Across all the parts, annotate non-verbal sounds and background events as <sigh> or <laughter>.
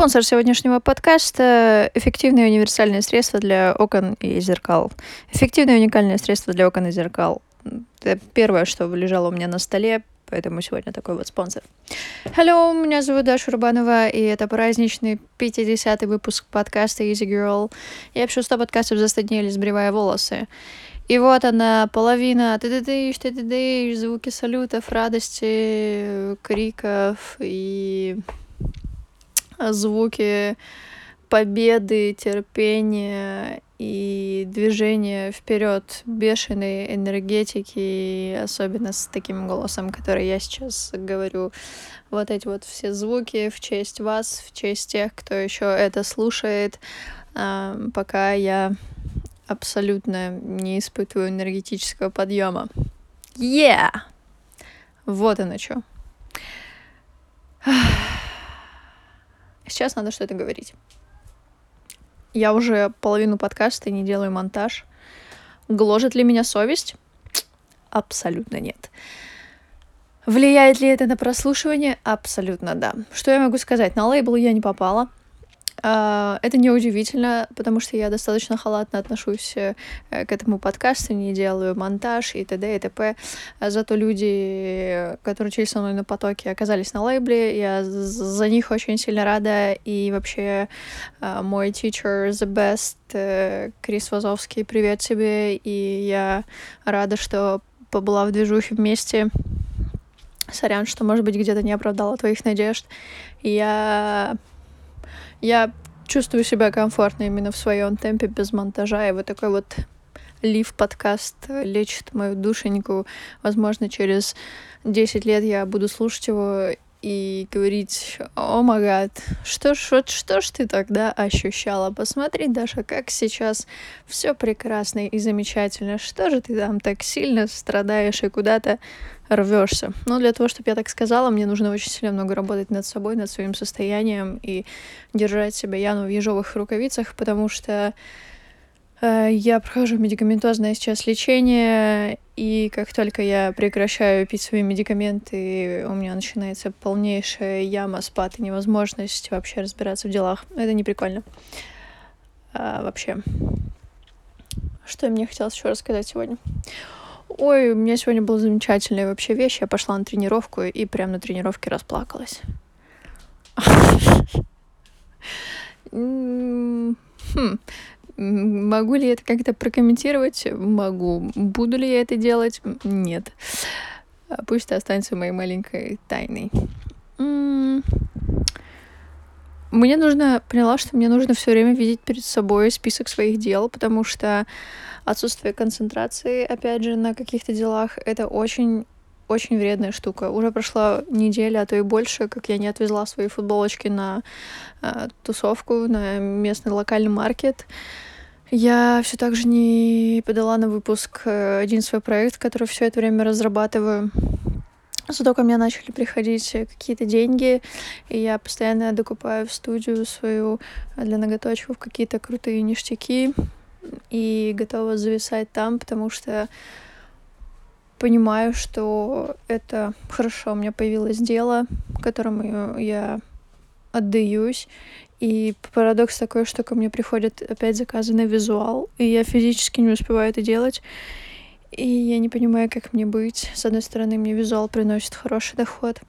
Спонсор сегодняшнего подкаста — эффективное универсальное средство для окон и зеркал. Эффективное уникальное средство для окон и зеркал. Это первое, что лежало у меня на столе, поэтому сегодня такой вот спонсор. Hello, меня зовут Даша Рубанова, и это праздничный 50-й выпуск подкаста Easy Girl. Я пишу 100 подкастов за 100 дней, сбривая волосы. И вот она, половина, ты ты ты ты ты звуки салютов, радости, криков и звуки победы, терпения и движения вперед, бешеной энергетики, особенно с таким голосом, который я сейчас говорю. Вот эти вот все звуки в честь вас, в честь тех, кто еще это слушает, пока я абсолютно не испытываю энергетического подъема. Yeah! Вот оно что. Сейчас надо что-то говорить. Я уже половину подкаста не делаю монтаж. Гложет ли меня совесть? Абсолютно нет. Влияет ли это на прослушивание? Абсолютно да. Что я могу сказать? На лейбл я не попала. А, это неудивительно, потому что я достаточно халатно отношусь э, к этому подкасту, не делаю монтаж и т.д. и т.п. Зато люди, которые учились со мной на потоке, оказались на лейбле. Я за них очень сильно рада. И вообще а, мой teacher the best, э, Крис Вазовский, привет тебе. И я рада, что побыла в движухе вместе. Сорян, что, может быть, где-то не оправдала твоих надежд. Я я чувствую себя комфортно именно в своем темпе, без монтажа, и вот такой вот лив подкаст лечит мою душеньку. Возможно, через 10 лет я буду слушать его и говорить, о магад, что ж, вот что ж ты тогда ощущала? Посмотри, Даша, как сейчас все прекрасно и замечательно. Что же ты там так сильно страдаешь и куда-то рвешься? Но для того, чтобы я так сказала, мне нужно очень сильно много работать над собой, над своим состоянием и держать себя Яну в ежовых рукавицах, потому что Э, я прохожу медикаментозное сейчас лечение, и как только я прекращаю пить свои медикаменты, у меня начинается полнейшая яма, спад и невозможность вообще разбираться в делах. Это не прикольно. А, вообще. Что мне хотелось еще рассказать сегодня? Ой, у меня сегодня была замечательная вообще вещь. Я пошла на тренировку и прямо на тренировке расплакалась. <laughs> Хм. Могу ли я это как-то прокомментировать? Могу. Буду ли я это делать? Нет. А пусть это останется моей маленькой тайной. Мне нужно, поняла, что мне нужно все время видеть перед собой список своих дел, потому что отсутствие концентрации, опять же, на каких-то делах, это очень очень вредная штука. Уже прошла неделя, а то и больше, как я не отвезла свои футболочки на э, тусовку, на местный локальный маркет. Я все так же не подала на выпуск э, один свой проект, который все это время разрабатываю. Зато ко мне начали приходить какие-то деньги, и я постоянно докупаю в студию свою для ноготочков какие-то крутые ништяки и готова зависать там, потому что понимаю, что это хорошо, у меня появилось дело, которому я отдаюсь, и парадокс такой, что ко мне приходят опять заказы на визуал, и я физически не успеваю это делать. И я не понимаю, как мне быть. С одной стороны, мне визуал приносит хороший доход.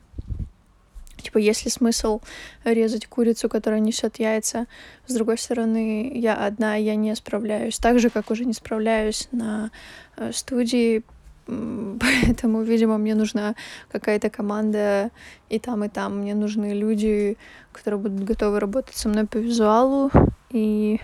Типа, есть ли смысл резать курицу, которая несет яйца? С другой стороны, я одна, я не справляюсь. Так же, как уже не справляюсь на э, студии, <laughs> Поэтому, видимо, мне нужна какая-то команда и там, и там. Мне нужны люди, которые будут готовы работать со мной по визуалу. И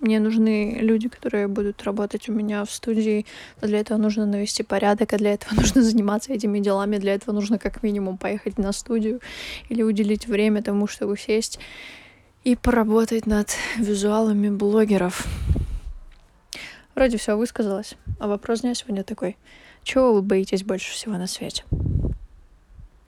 мне нужны люди, которые будут работать у меня в студии. Но для этого нужно навести порядок, а для этого <laughs> нужно заниматься этими делами. Для этого нужно как минимум поехать на студию или уделить время тому, чтобы сесть и поработать над визуалами блогеров. Вроде все высказалось. А вопрос дня сегодня такой. Чего вы боитесь больше всего на свете?